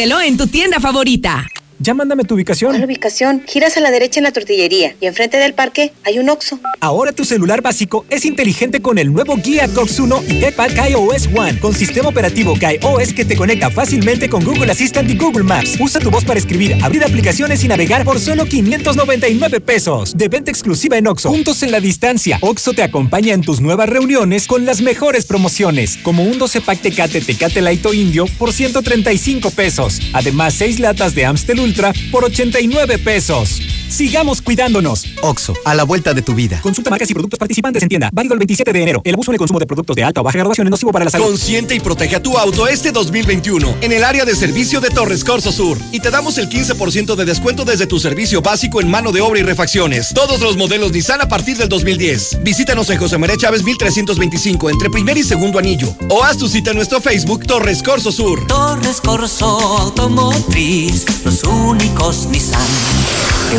Pídelo en tu tienda favorita. Ya mándame tu ubicación. ¿Cuál ubicación? Giras a la derecha en la tortillería y enfrente del parque hay un Oxxo. Ahora tu celular básico es inteligente con el nuevo Guía Cox 1 y iPad iOS One con sistema operativo iOS que te conecta fácilmente con Google Assistant y Google Maps. Usa tu voz para escribir, abrir aplicaciones y navegar por solo 599 pesos. De venta exclusiva en Oxxo. Juntos en la distancia. Oxxo te acompaña en tus nuevas reuniones con las mejores promociones, como un 12 pack Tecate Tecate Light o Indio por 135 pesos. Además, 6 latas de Amstel Por 89 pesos. Sigamos cuidándonos. Oxo, a la vuelta de tu vida. Consulta marcas y productos participantes en tienda. Válido el 27 de enero. El abuso en el consumo de productos de alta o baja graduación es nocivo para la salud. Consciente y protege a tu auto este 2021 en el área de servicio de Torres Corso Sur. Y te damos el 15% de descuento desde tu servicio básico en mano de obra y refacciones. Todos los modelos Nissan a partir del 2010. Visítanos en José María Chávez 1325 entre primer y segundo anillo. O haz tu cita en nuestro Facebook Torres Corso Sur. Torres Corso Automotriz, los únicos Nissan que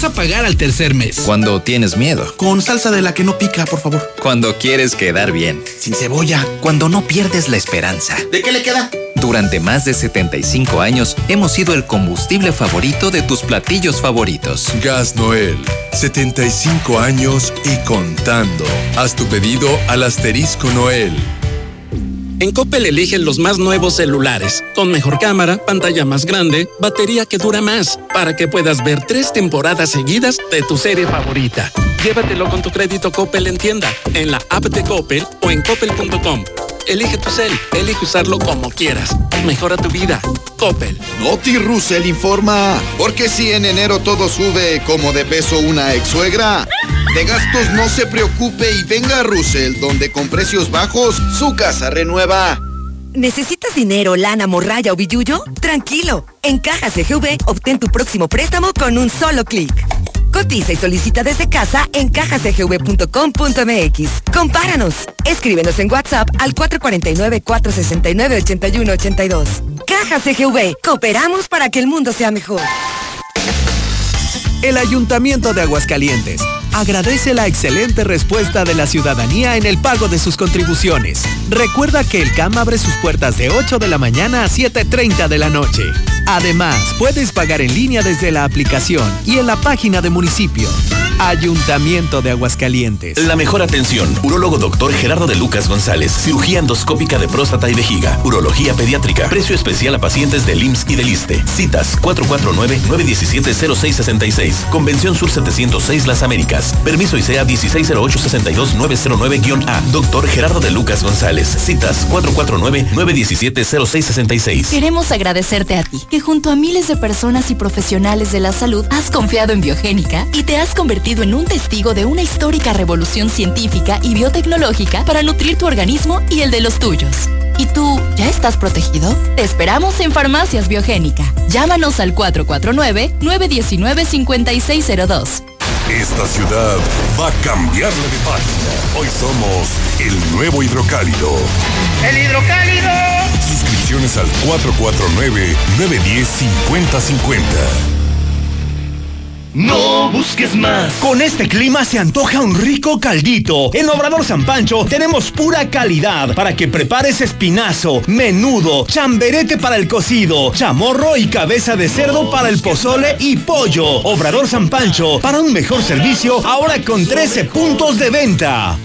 a pagar al tercer mes. Cuando tienes miedo. Con salsa de la que no pica, por favor. Cuando quieres quedar bien. Sin cebolla. Cuando no pierdes la esperanza. ¿De qué le queda? Durante más de 75 años hemos sido el combustible favorito de tus platillos favoritos. Gas Noel, 75 años y contando. Haz tu pedido al asterisco Noel. En Coppel eligen los más nuevos celulares, con mejor cámara, pantalla más grande, batería que dura más, para que puedas ver tres temporadas seguidas de tu serie favorita. Llévatelo con tu crédito Coppel en tienda, en la app de Coppel o en coppel.com. Elige tu cel, elige usarlo como quieras. Mejora tu vida. Coppel. Noti Russell informa, porque si en enero todo sube como de peso una ex suegra, de gastos no se preocupe y venga a Russell, donde con precios bajos su casa renueva. ¿Necesitas dinero, lana, morralla o billuyo? Tranquilo. En Caja CGV obtén tu próximo préstamo con un solo clic. Cotiza y solicita desde casa en cajacgv.com.mx. Compáranos. Escríbenos en WhatsApp al 449-469-8182. Caja CGV. Cooperamos para que el mundo sea mejor. El Ayuntamiento de Aguascalientes agradece la excelente respuesta de la ciudadanía en el pago de sus contribuciones. Recuerda que el CAM abre sus puertas de 8 de la mañana a 7.30 de la noche. Además, puedes pagar en línea desde la aplicación y en la página de municipio. Ayuntamiento de Aguascalientes. La mejor atención. Urólogo doctor Gerardo de Lucas González. Cirugía endoscópica de próstata y vejiga. Urología pediátrica. Precio especial a pacientes del IMSS y del ISTE. Citas 449-917-0666. Convención Sur 706 Las Américas. Permiso ICEA 160862909-A. Doctor Gerardo de Lucas González. Citas 449-917-0666. Queremos agradecerte a ti, que junto a miles de personas y profesionales de la salud has confiado en Biogénica y te has convertido en un testigo de una histórica revolución científica y biotecnológica para nutrir tu organismo y el de los tuyos. ¿Y tú ya estás protegido? Te esperamos en Farmacias Biogénica. Llámanos al 449-919-5602. Esta ciudad va a cambiarle de página. Hoy somos el nuevo hidrocálido. ¡El hidrocálido! Suscripciones al 449-910-5050. No busques más. Con este clima se antoja un rico caldito. En Obrador San Pancho tenemos pura calidad para que prepares espinazo, menudo, chamberete para el cocido, chamorro y cabeza de cerdo para el pozole y pollo. Obrador San Pancho, para un mejor servicio, ahora con 13 puntos de venta.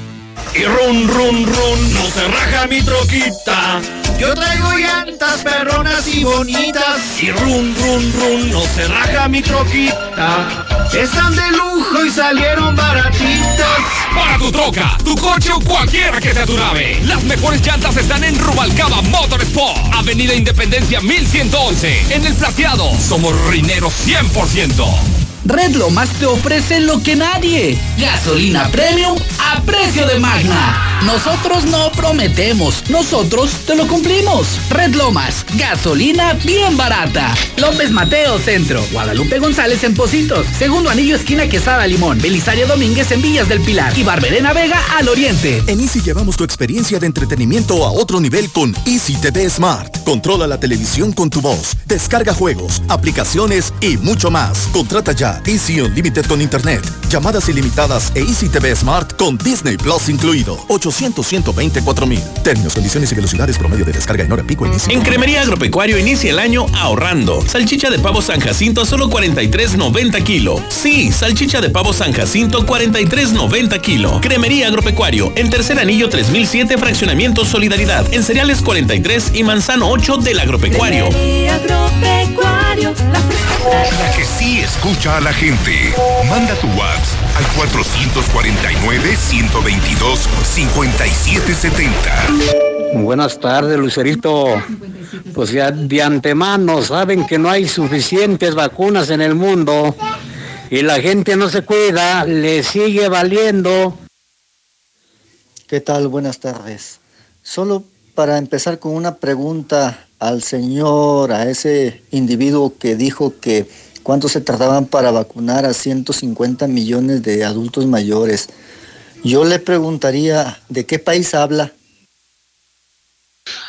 Y run, run, run, no se raja mi troquita. Yo traigo llantas perronas y bonitas. Y run, run, run, no se raja mi troquita. Están de lujo y salieron baratitas. Para tu troca, tu coche o cualquiera que sea tu nave. Las mejores llantas están en Rubalcaba Motorsport. Avenida Independencia 1111. En el plateado, somos rineros 100%. Red Lomas te ofrece lo que nadie. Gasolina premium a precio de magna. Nosotros no prometemos, nosotros te lo cumplimos. Red Lomas, gasolina bien barata. López Mateo Centro, Guadalupe González en Positos, Segundo Anillo Esquina Quesada Limón, Belisario Domínguez en Villas del Pilar y Barberena Vega al Oriente. En Easy llevamos tu experiencia de entretenimiento a otro nivel con Easy TV Smart. Controla la televisión con tu voz, descarga juegos, aplicaciones y mucho más. Contrata ya Easy Unlimited con Internet, llamadas ilimitadas e Easy TV Smart con Disney Plus incluido. 800 mil. Términos, condiciones y velocidades promedio de descarga en hora pico en Easy. En Cremería Agropecuario inicia el año ahorrando. Salchicha de pavo San Jacinto solo 43.90 kilo. Sí, salchicha de pavo San Jacinto 43.90 kilo. Cremería Agropecuario en tercer anillo 3007 fraccionamiento Solidaridad. En cereales 43 y manzano 8 del Agropecuario. Agropecuario, la que sí escucha a la gente. Manda tu WhatsApp al 449-122-5770. Buenas tardes, Lucerito. Pues ya de antemano saben que no hay suficientes vacunas en el mundo y la gente no se cuida, le sigue valiendo. ¿Qué tal? Buenas tardes. Solo para empezar con una pregunta al señor, a ese individuo que dijo que cuánto se tardaban para vacunar a 150 millones de adultos mayores. Yo le preguntaría, ¿de qué país habla?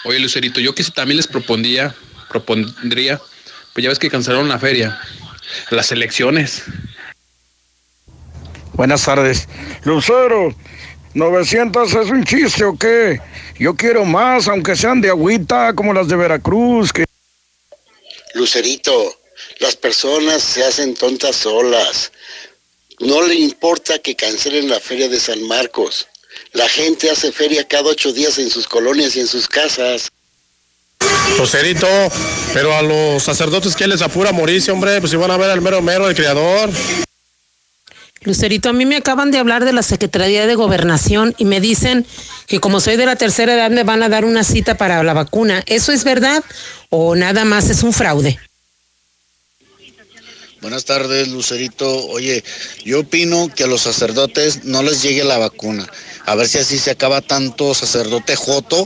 Oye, Lucerito, yo que también les propondría, propondría, pues ya ves que cancelaron la feria, las elecciones. Buenas tardes. Lucero, ¿900 es un chiste o qué? Yo quiero más, aunque sean de agüita, como las de Veracruz. Que... Lucerito, las personas se hacen tontas solas. No le importa que cancelen la feria de San Marcos. La gente hace feria cada ocho días en sus colonias y en sus casas. Lucerito, pero a los sacerdotes que les apura morirse, hombre, pues si van a ver al mero mero, el criador. Lucerito, a mí me acaban de hablar de la Secretaría de Gobernación y me dicen que como soy de la tercera edad me van a dar una cita para la vacuna. ¿Eso es verdad o nada más es un fraude? Buenas tardes, Lucerito. Oye, yo opino que a los sacerdotes no les llegue la vacuna. A ver si así se acaba tanto sacerdote joto.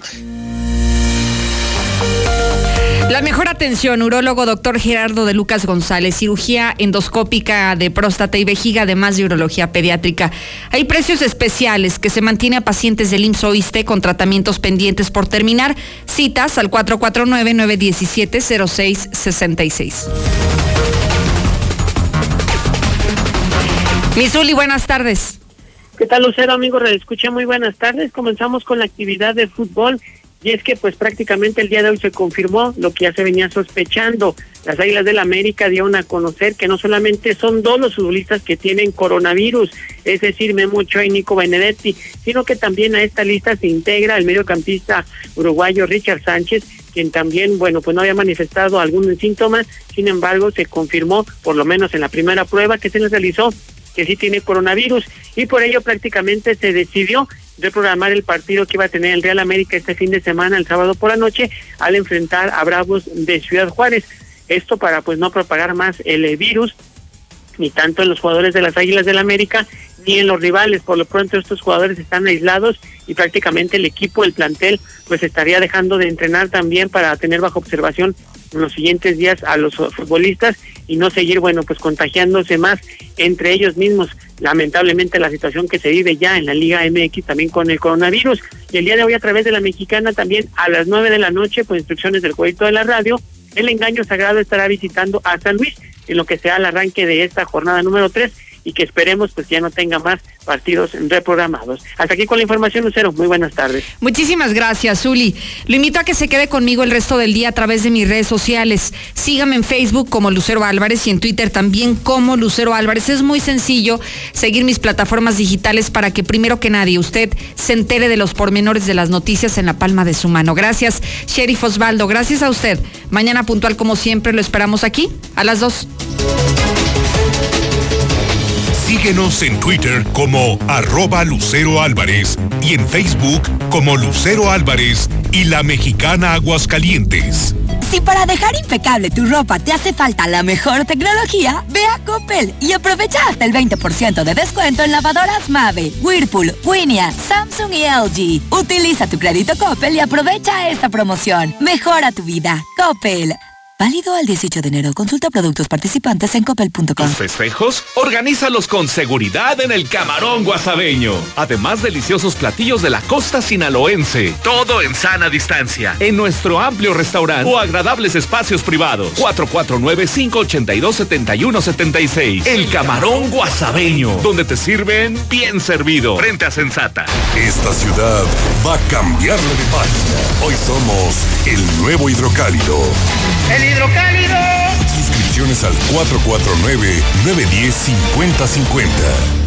La mejor atención, urólogo doctor Gerardo de Lucas González, cirugía endoscópica de próstata y vejiga, además de urología pediátrica. Hay precios especiales que se mantiene a pacientes del IMSS OISTE con tratamientos pendientes por terminar. Citas al 449-917-0666. Misuli, buenas tardes. ¿Qué tal, Lucero, amigo? Escuché muy buenas tardes. Comenzamos con la actividad de fútbol. Y es que pues prácticamente el día de hoy se confirmó lo que ya se venía sospechando. las Águilas del América dieron a conocer que no solamente son dos los futbolistas que tienen coronavirus, es decir, Memo Ochoa y Nico Benedetti, sino que también a esta lista se integra el mediocampista uruguayo Richard Sánchez, quien también, bueno, pues no había manifestado algún síntoma, sin embargo, se confirmó, por lo menos en la primera prueba que se les realizó, que sí tiene coronavirus y por ello prácticamente se decidió reprogramar el partido que iba a tener el Real América este fin de semana, el sábado por la noche, al enfrentar a Bravos de Ciudad Juárez. Esto para pues no propagar más el eh, virus ni tanto en los jugadores de las Águilas del América ni en los rivales. Por lo pronto estos jugadores están aislados y prácticamente el equipo, el plantel, pues estaría dejando de entrenar también para tener bajo observación en los siguientes días a los futbolistas y no seguir, bueno, pues contagiándose más entre ellos mismos. Lamentablemente la situación que se vive ya en la Liga MX también con el coronavirus. Y el día de hoy a través de la mexicana también a las nueve de la noche, por instrucciones del jueguito de la radio, el engaño sagrado estará visitando a San Luis en lo que sea el arranque de esta jornada número tres y que esperemos pues ya no tenga más partidos reprogramados. Hasta aquí con la información, Lucero. Muy buenas tardes. Muchísimas gracias, Zuli. Lo invito a que se quede conmigo el resto del día a través de mis redes sociales. Sígame en Facebook como Lucero Álvarez y en Twitter también como Lucero Álvarez. Es muy sencillo seguir mis plataformas digitales para que primero que nadie usted se entere de los pormenores de las noticias en la palma de su mano. Gracias, Sheriff Osvaldo. Gracias a usted. Mañana puntual como siempre lo esperamos aquí a las dos. Síguenos en Twitter como arroba Lucero Álvarez y en Facebook como Lucero Álvarez y la mexicana Aguascalientes. Si para dejar impecable tu ropa te hace falta la mejor tecnología, ve a Coppel y aprovecha hasta el 20% de descuento en lavadoras Mave, Whirlpool, Winia, Samsung y LG. Utiliza tu crédito Coppel y aprovecha esta promoción. Mejora tu vida. Coppel. Válido al 18 de enero. Consulta productos participantes en copel.com. ¿Tus festejos? Organízalos con seguridad en el Camarón Guasabeño. Además, deliciosos platillos de la costa sinaloense. Todo en sana distancia. En nuestro amplio restaurante o agradables espacios privados. 449-582-7176. El Camarón Guasabeño. Donde te sirven bien servido. Frente a Sensata. Esta ciudad va a cambiarle de página. Hoy somos el nuevo hidrocálido. El Suscripciones al 449-910-5050.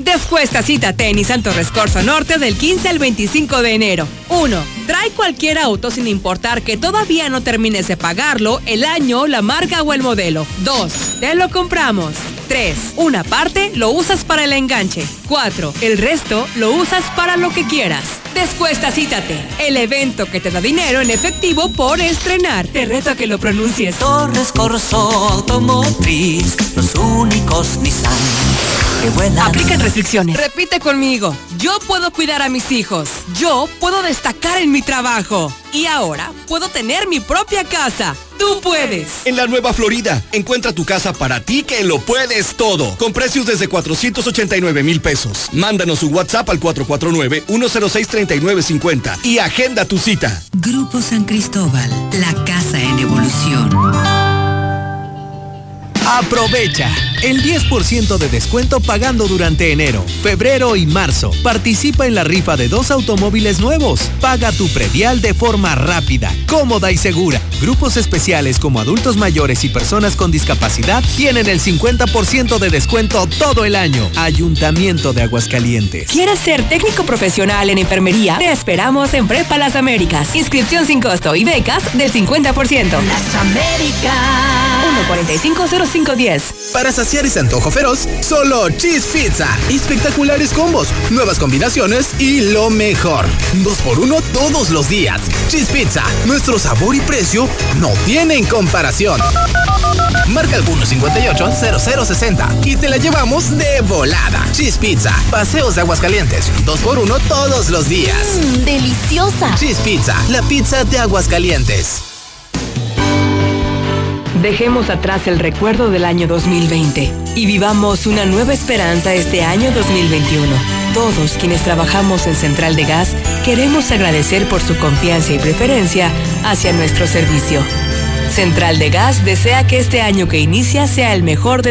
Despuesta cita tenis Santo Rescorso Norte del 15 al 25 de enero. 1. Trae cualquier auto sin importar que todavía no termines de pagarlo, el año, la marca o el modelo. 2. Te lo compramos. 3. Una parte lo usas para el enganche. 4. El resto lo usas para lo que quieras. Descuesta Cítate, el evento que te da dinero en efectivo por estrenar. Te reto a que lo pronuncies. Torres Corso Automotriz, los únicos Nissan. Aplican restricciones. Repite conmigo. Yo puedo cuidar a mis hijos. Yo puedo destacar en mi trabajo. Y ahora puedo tener mi propia casa. Tú puedes. En la Nueva Florida, encuentra tu casa para ti que lo puedes todo. Con precios desde 489 mil pesos. Mándanos un WhatsApp al 449-106-3950 y agenda tu cita. Grupo San Cristóbal, la casa en evolución. Aprovecha el 10% de descuento pagando durante enero, febrero y marzo. Participa en la rifa de dos automóviles nuevos. Paga tu predial de forma rápida, cómoda y segura. Grupos especiales como adultos mayores y personas con discapacidad tienen el 50% de descuento todo el año. Ayuntamiento de Aguascalientes. ¿Quieres ser técnico profesional en enfermería? Te esperamos en Prepa Las Américas. Inscripción sin costo y becas del 50%. Las Américas. 1450510. Para saciar ese antojo feroz, solo Cheese Pizza. Espectaculares combos, nuevas combinaciones y lo mejor. Dos por uno todos los días. Cheese Pizza. Nuestro sabor y precio no tienen comparación. Marca el 158-0060 y te la llevamos de volada. Cheese Pizza. Paseos de Aguascalientes. Dos por uno todos los días. Mmm, deliciosa. Cheese Pizza. La pizza de Aguascalientes. Dejemos atrás el recuerdo del año 2020 y vivamos una nueva esperanza este año 2021. Todos quienes trabajamos en Central de Gas queremos agradecer por su confianza y preferencia hacia nuestro servicio. Central de Gas desea que este año que inicia sea el mejor de